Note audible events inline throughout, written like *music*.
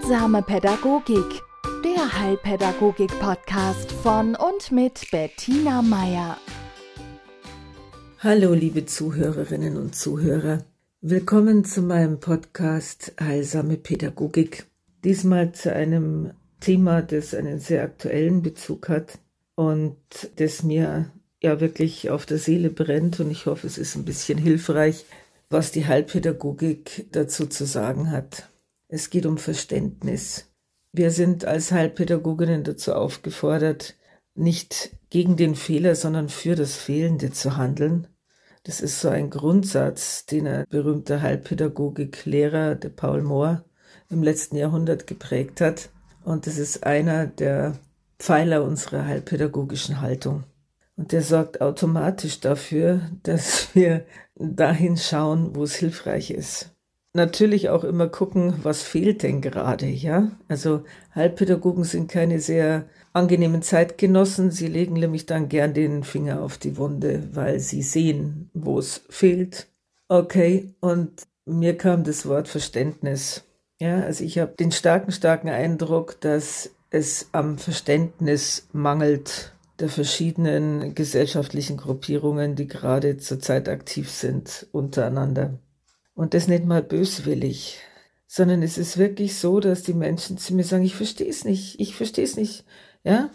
Heilsame Pädagogik, der Heilpädagogik-Podcast von und mit Bettina Meier. Hallo, liebe Zuhörerinnen und Zuhörer. Willkommen zu meinem Podcast Heilsame Pädagogik. Diesmal zu einem Thema, das einen sehr aktuellen Bezug hat und das mir ja wirklich auf der Seele brennt und ich hoffe, es ist ein bisschen hilfreich, was die Heilpädagogik dazu zu sagen hat. Es geht um Verständnis. Wir sind als Heilpädagoginnen dazu aufgefordert, nicht gegen den Fehler, sondern für das Fehlende zu handeln. Das ist so ein Grundsatz, den ein berühmter Heilpädagogiklehrer, der Paul Mohr, im letzten Jahrhundert geprägt hat. Und das ist einer der Pfeiler unserer heilpädagogischen Haltung. Und der sorgt automatisch dafür, dass wir dahin schauen, wo es hilfreich ist natürlich auch immer gucken, was fehlt denn gerade, ja? Also Heilpädagogen sind keine sehr angenehmen Zeitgenossen. Sie legen nämlich dann gern den Finger auf die Wunde, weil sie sehen, wo es fehlt. Okay, und mir kam das Wort Verständnis. Ja, also ich habe den starken, starken Eindruck, dass es am Verständnis mangelt der verschiedenen gesellschaftlichen Gruppierungen, die gerade zurzeit aktiv sind untereinander. Und das nicht mal böswillig, sondern es ist wirklich so, dass die Menschen zu mir sagen, ich verstehe es nicht, ich verstehe es nicht. Ja?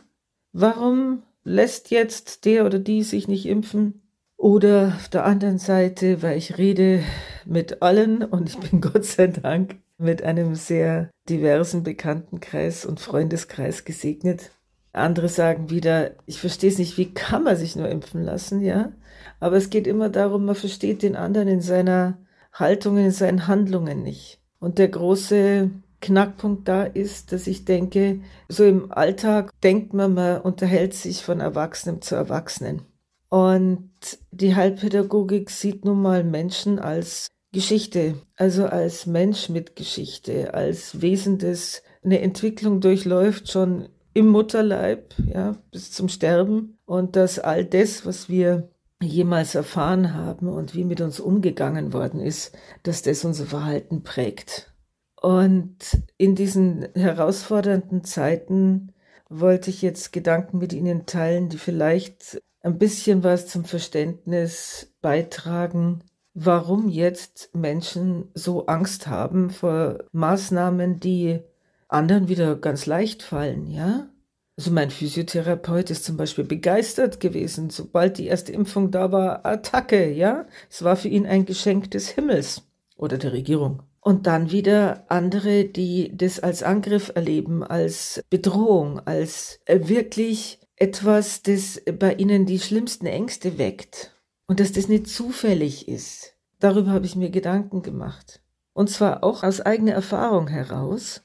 Warum lässt jetzt der oder die sich nicht impfen? Oder auf der anderen Seite, weil ich rede mit allen und ich bin *laughs* Gott sei Dank mit einem sehr diversen Bekanntenkreis und Freundeskreis gesegnet. Andere sagen wieder, ich verstehe es nicht, wie kann man sich nur impfen lassen, ja? Aber es geht immer darum, man versteht den anderen in seiner Haltungen, in seinen Handlungen nicht. Und der große Knackpunkt da ist, dass ich denke, so im Alltag denkt man, man unterhält sich von Erwachsenem zu Erwachsenen. Und die Heilpädagogik sieht nun mal Menschen als Geschichte, also als Mensch mit Geschichte, als Wesen, das eine Entwicklung durchläuft, schon im Mutterleib, ja, bis zum Sterben. Und dass all das, was wir jemals erfahren haben und wie mit uns umgegangen worden ist, dass das unser Verhalten prägt. Und in diesen herausfordernden Zeiten wollte ich jetzt Gedanken mit Ihnen teilen, die vielleicht ein bisschen was zum Verständnis beitragen, warum jetzt Menschen so Angst haben vor Maßnahmen, die anderen wieder ganz leicht fallen, ja? Also mein Physiotherapeut ist zum Beispiel begeistert gewesen, sobald die erste Impfung da war, Attacke, ja. Es war für ihn ein Geschenk des Himmels oder der Regierung. Und dann wieder andere, die das als Angriff erleben, als Bedrohung, als wirklich etwas, das bei ihnen die schlimmsten Ängste weckt. Und dass das nicht zufällig ist. Darüber habe ich mir Gedanken gemacht. Und zwar auch aus eigener Erfahrung heraus.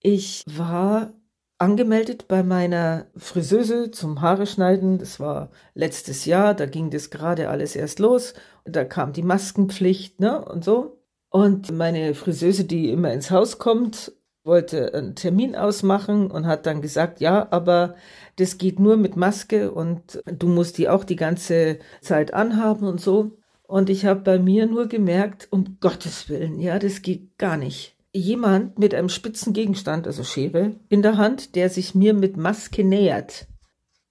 Ich war angemeldet bei meiner Friseuse zum Haare schneiden. Das war letztes Jahr, da ging das gerade alles erst los. Da kam die Maskenpflicht, ne, und so. Und meine Friseuse, die immer ins Haus kommt, wollte einen Termin ausmachen und hat dann gesagt, ja, aber das geht nur mit Maske und du musst die auch die ganze Zeit anhaben und so. Und ich habe bei mir nur gemerkt, um Gottes Willen, ja, das geht gar nicht jemand mit einem spitzen Gegenstand, also Schere, in der Hand, der sich mir mit Maske nähert.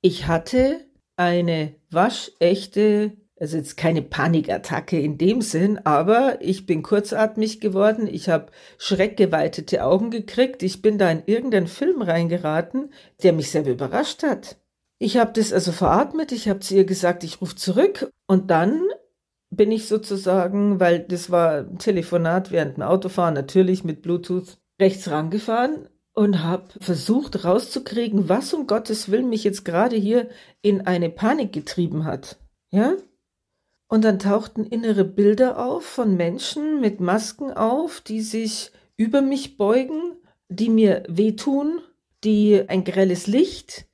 Ich hatte eine waschechte, also jetzt keine Panikattacke in dem Sinn, aber ich bin kurzatmig geworden, ich habe schreckgeweitete Augen gekriegt, ich bin da in irgendeinen Film reingeraten, der mich selber überrascht hat. Ich habe das also veratmet, ich habe zu ihr gesagt, ich rufe zurück und dann bin ich sozusagen, weil das war ein Telefonat während dem Autofahren, natürlich mit Bluetooth, rechts rangefahren und habe versucht rauszukriegen, was um Gottes Willen mich jetzt gerade hier in eine Panik getrieben hat. Ja? Und dann tauchten innere Bilder auf von Menschen mit Masken auf, die sich über mich beugen, die mir wehtun, die ein grelles Licht,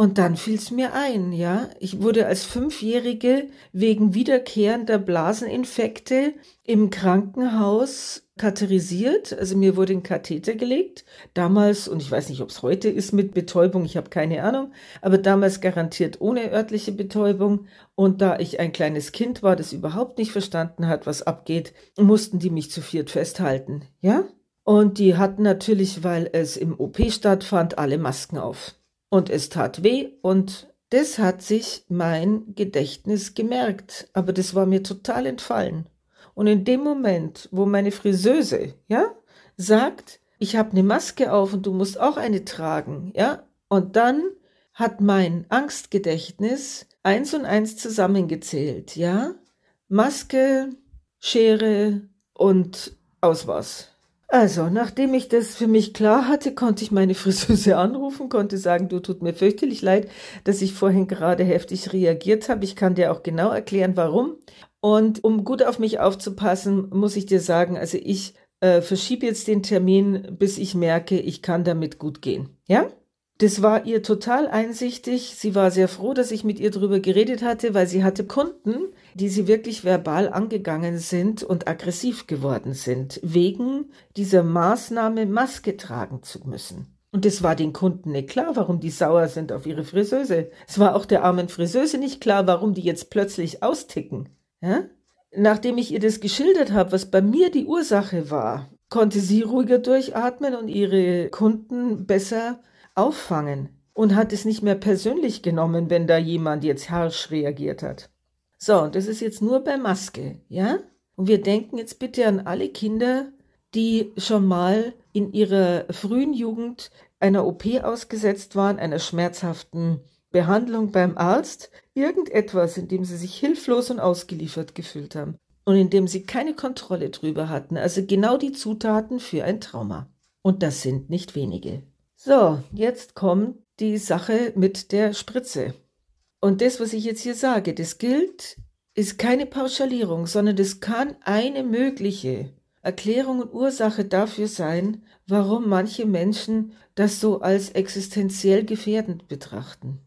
und dann fiel es mir ein, ja. Ich wurde als Fünfjährige wegen wiederkehrender Blaseninfekte im Krankenhaus katheterisiert. Also mir wurde ein Katheter gelegt. Damals, und ich weiß nicht, ob es heute ist mit Betäubung, ich habe keine Ahnung, aber damals garantiert ohne örtliche Betäubung. Und da ich ein kleines Kind war, das überhaupt nicht verstanden hat, was abgeht, mussten die mich zu viert festhalten, ja. Und die hatten natürlich, weil es im OP stattfand, alle Masken auf. Und es tat weh und das hat sich mein Gedächtnis gemerkt. Aber das war mir total entfallen. Und in dem Moment, wo meine Friseuse, ja, sagt, ich habe eine Maske auf und du musst auch eine tragen, ja, und dann hat mein Angstgedächtnis eins und eins zusammengezählt, ja, Maske, Schere und aus was. Also, nachdem ich das für mich klar hatte, konnte ich meine Friseuse anrufen, konnte sagen, du tut mir fürchterlich leid, dass ich vorhin gerade heftig reagiert habe. Ich kann dir auch genau erklären, warum. Und um gut auf mich aufzupassen, muss ich dir sagen, also ich äh, verschiebe jetzt den Termin, bis ich merke, ich kann damit gut gehen. Ja? Das war ihr total einsichtig. Sie war sehr froh, dass ich mit ihr drüber geredet hatte, weil sie hatte Kunden, die sie wirklich verbal angegangen sind und aggressiv geworden sind, wegen dieser Maßnahme, Maske tragen zu müssen. Und es war den Kunden nicht klar, warum die sauer sind auf ihre Friseuse. Es war auch der armen Friseuse nicht klar, warum die jetzt plötzlich austicken. Ja? Nachdem ich ihr das geschildert habe, was bei mir die Ursache war, konnte sie ruhiger durchatmen und ihre Kunden besser auffangen und hat es nicht mehr persönlich genommen, wenn da jemand jetzt harsch reagiert hat. So, und das ist jetzt nur bei Maske, ja? Und wir denken jetzt bitte an alle Kinder, die schon mal in ihrer frühen Jugend einer OP ausgesetzt waren, einer schmerzhaften Behandlung beim Arzt, irgendetwas, in dem sie sich hilflos und ausgeliefert gefühlt haben und in dem sie keine Kontrolle drüber hatten, also genau die Zutaten für ein Trauma. Und das sind nicht wenige. So, jetzt kommt die Sache mit der Spritze. Und das, was ich jetzt hier sage, das gilt, ist keine Pauschalierung, sondern das kann eine mögliche Erklärung und Ursache dafür sein, warum manche Menschen das so als existenziell gefährdend betrachten.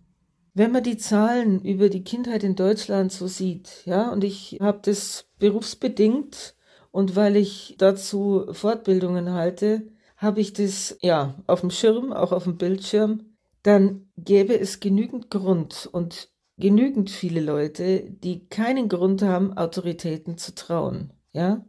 Wenn man die Zahlen über die Kindheit in Deutschland so sieht, ja, und ich habe das berufsbedingt und weil ich dazu Fortbildungen halte, habe ich das ja auf dem Schirm, auch auf dem Bildschirm, dann gäbe es genügend Grund und genügend viele Leute, die keinen Grund haben, Autoritäten zu trauen. Ja?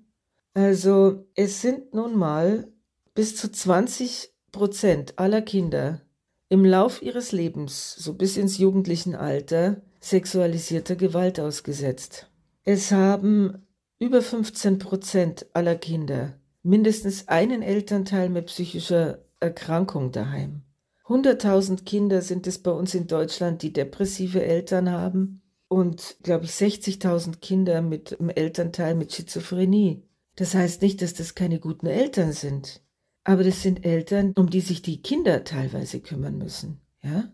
Also es sind nun mal bis zu 20 Prozent aller Kinder im Lauf ihres Lebens, so bis ins jugendlichen Alter, sexualisierter Gewalt ausgesetzt. Es haben über 15 Prozent aller Kinder mindestens einen Elternteil mit psychischer Erkrankung daheim. 100.000 Kinder sind es bei uns in Deutschland, die depressive Eltern haben und, glaube ich, 60.000 Kinder mit einem Elternteil mit Schizophrenie. Das heißt nicht, dass das keine guten Eltern sind, aber das sind Eltern, um die sich die Kinder teilweise kümmern müssen. Ja?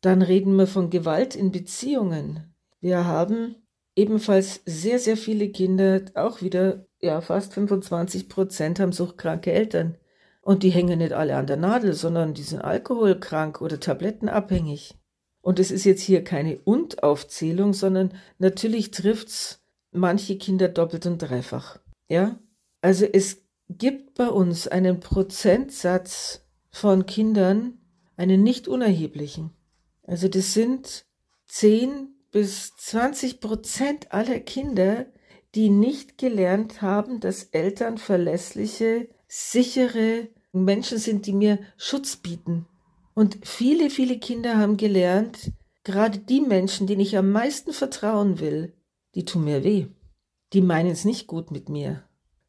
Dann reden wir von Gewalt in Beziehungen. Wir haben ebenfalls sehr, sehr viele Kinder, auch wieder ja, fast 25 Prozent haben suchtkranke Eltern. Und die hängen nicht alle an der Nadel, sondern die sind alkoholkrank oder tablettenabhängig. Und es ist jetzt hier keine Und-Aufzählung, sondern natürlich trifft's manche Kinder doppelt und dreifach. Ja? Also es gibt bei uns einen Prozentsatz von Kindern, einen nicht unerheblichen. Also das sind 10 bis 20 Prozent aller Kinder, die nicht gelernt haben, dass Eltern verlässliche, sichere Menschen sind, die mir Schutz bieten. Und viele, viele Kinder haben gelernt, gerade die Menschen, denen ich am meisten vertrauen will, die tun mir weh. Die meinen es nicht gut mit mir.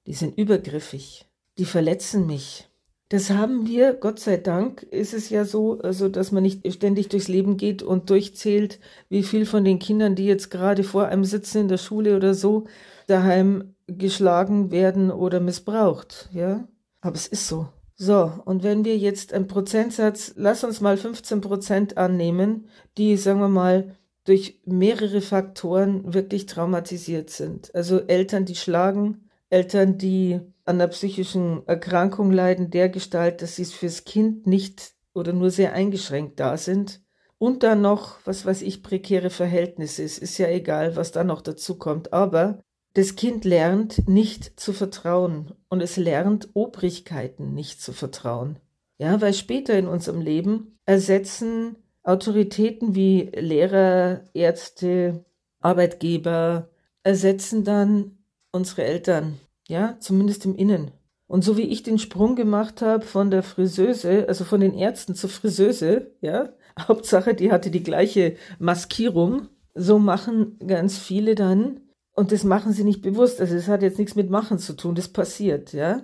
Die sind übergriffig. Die verletzen mich. Das haben wir, Gott sei Dank, ist es ja so, also dass man nicht ständig durchs Leben geht und durchzählt, wie viel von den Kindern, die jetzt gerade vor einem sitzen in der Schule oder so, daheim geschlagen werden oder missbraucht, ja. Aber es ist so. So, und wenn wir jetzt einen Prozentsatz, lass uns mal 15 Prozent annehmen, die, sagen wir mal, durch mehrere Faktoren wirklich traumatisiert sind. Also Eltern, die schlagen, Eltern, die an einer psychischen Erkrankung leiden, der Gestalt, dass sie fürs Kind nicht oder nur sehr eingeschränkt da sind. Und dann noch, was weiß ich, prekäre Verhältnisse. Es ist ja egal, was da noch dazu kommt. Aber das Kind lernt nicht zu vertrauen und es lernt Obrigkeiten nicht zu vertrauen. Ja, weil später in unserem Leben ersetzen Autoritäten wie Lehrer, Ärzte, Arbeitgeber, ersetzen dann unsere Eltern, ja, zumindest im Innen. Und so wie ich den Sprung gemacht habe von der Friseuse, also von den Ärzten zur Friseuse, ja, *laughs* Hauptsache, die hatte die gleiche Maskierung, so machen ganz viele dann, und das machen sie nicht bewusst, also es hat jetzt nichts mit Machen zu tun, das passiert, ja.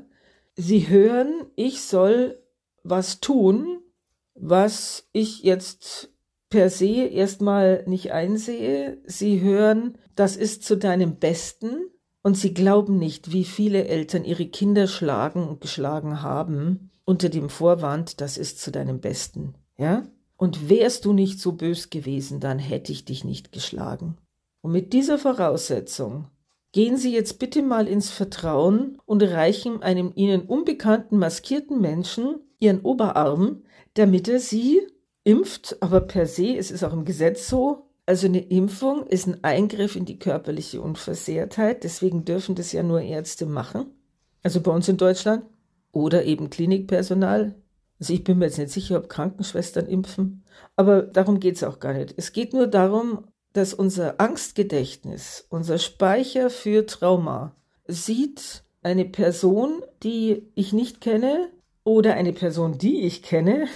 Sie hören, ich soll was tun, was ich jetzt per se erstmal nicht einsehe. Sie hören, das ist zu deinem Besten und sie glauben nicht, wie viele Eltern ihre Kinder schlagen und geschlagen haben unter dem Vorwand, das ist zu deinem Besten. Ja? Und wärst du nicht so bös gewesen, dann hätte ich dich nicht geschlagen. Und mit dieser Voraussetzung gehen Sie jetzt bitte mal ins Vertrauen und reichen einem Ihnen unbekannten maskierten Menschen Ihren Oberarm, damit er Sie impft, aber per se, es ist auch im Gesetz so, also eine Impfung ist ein Eingriff in die körperliche Unversehrtheit, deswegen dürfen das ja nur Ärzte machen, also bei uns in Deutschland, oder eben Klinikpersonal. Also ich bin mir jetzt nicht sicher, ob Krankenschwestern impfen, aber darum geht es auch gar nicht. Es geht nur darum, dass unser Angstgedächtnis, unser Speicher für Trauma sieht eine Person, die ich nicht kenne, oder eine Person, die ich kenne,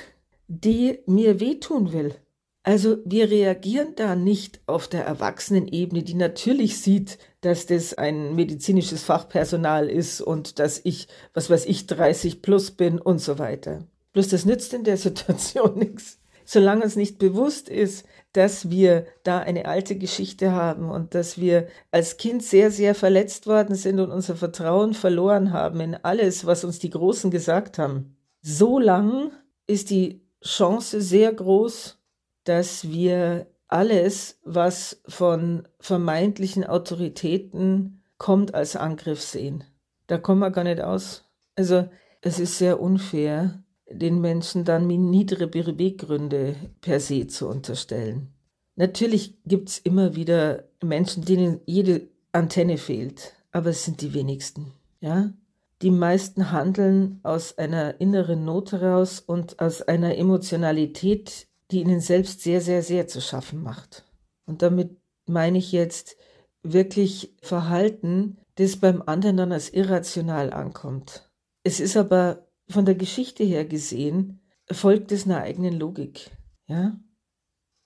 die mir wehtun will. Also wir reagieren da nicht auf der Erwachsenenebene, die natürlich sieht, dass das ein medizinisches Fachpersonal ist und dass ich, was weiß ich, 30 plus bin und so weiter. Bloß das nützt in der *laughs* Situation nichts. Solange uns nicht bewusst ist, dass wir da eine alte Geschichte haben und dass wir als Kind sehr, sehr verletzt worden sind und unser Vertrauen verloren haben in alles, was uns die Großen gesagt haben. So lang ist die Chance sehr groß, dass wir alles, was von vermeintlichen Autoritäten kommt, als Angriff sehen. Da kommen wir gar nicht aus. Also es ist sehr unfair, den Menschen dann niedere Beweggründe per se zu unterstellen. Natürlich gibt es immer wieder Menschen, denen jede Antenne fehlt, aber es sind die wenigsten. Ja, die meisten handeln aus einer inneren Not heraus und aus einer Emotionalität, die ihnen selbst sehr, sehr, sehr zu schaffen macht. Und damit meine ich jetzt wirklich Verhalten, das beim anderen dann als irrational ankommt. Es ist aber von der Geschichte her gesehen, folgt es einer eigenen Logik. Ja?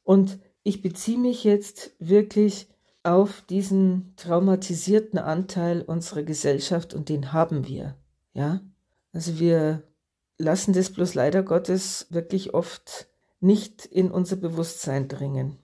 Und ich beziehe mich jetzt wirklich auf diesen traumatisierten Anteil unserer Gesellschaft und den haben wir. Ja, also wir lassen das bloß leider Gottes wirklich oft nicht in unser Bewusstsein dringen.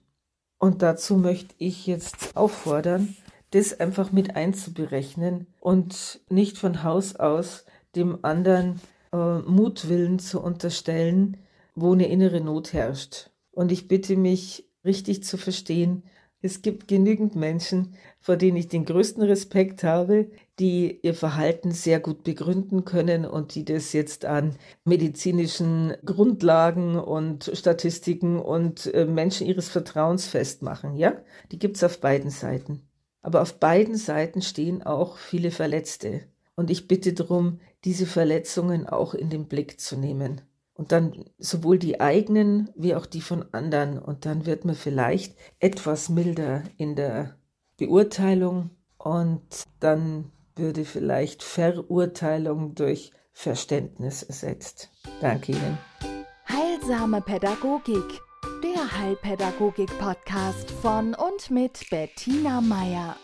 Und dazu möchte ich jetzt auffordern, das einfach mit einzuberechnen und nicht von Haus aus dem anderen äh, Mutwillen zu unterstellen, wo eine innere Not herrscht. Und ich bitte mich richtig zu verstehen, es gibt genügend Menschen, vor denen ich den größten Respekt habe, die ihr Verhalten sehr gut begründen können und die das jetzt an medizinischen Grundlagen und Statistiken und äh, Menschen ihres Vertrauens festmachen. Ja, die gibt's auf beiden Seiten. Aber auf beiden Seiten stehen auch viele Verletzte. Und ich bitte darum, diese Verletzungen auch in den Blick zu nehmen und dann sowohl die eigenen wie auch die von anderen. Und dann wird man vielleicht etwas milder in der Beurteilung und dann würde vielleicht Verurteilung durch Verständnis ersetzt. Danke Ihnen. Heilsame Pädagogik, der Heilpädagogik-Podcast von und mit Bettina Meier.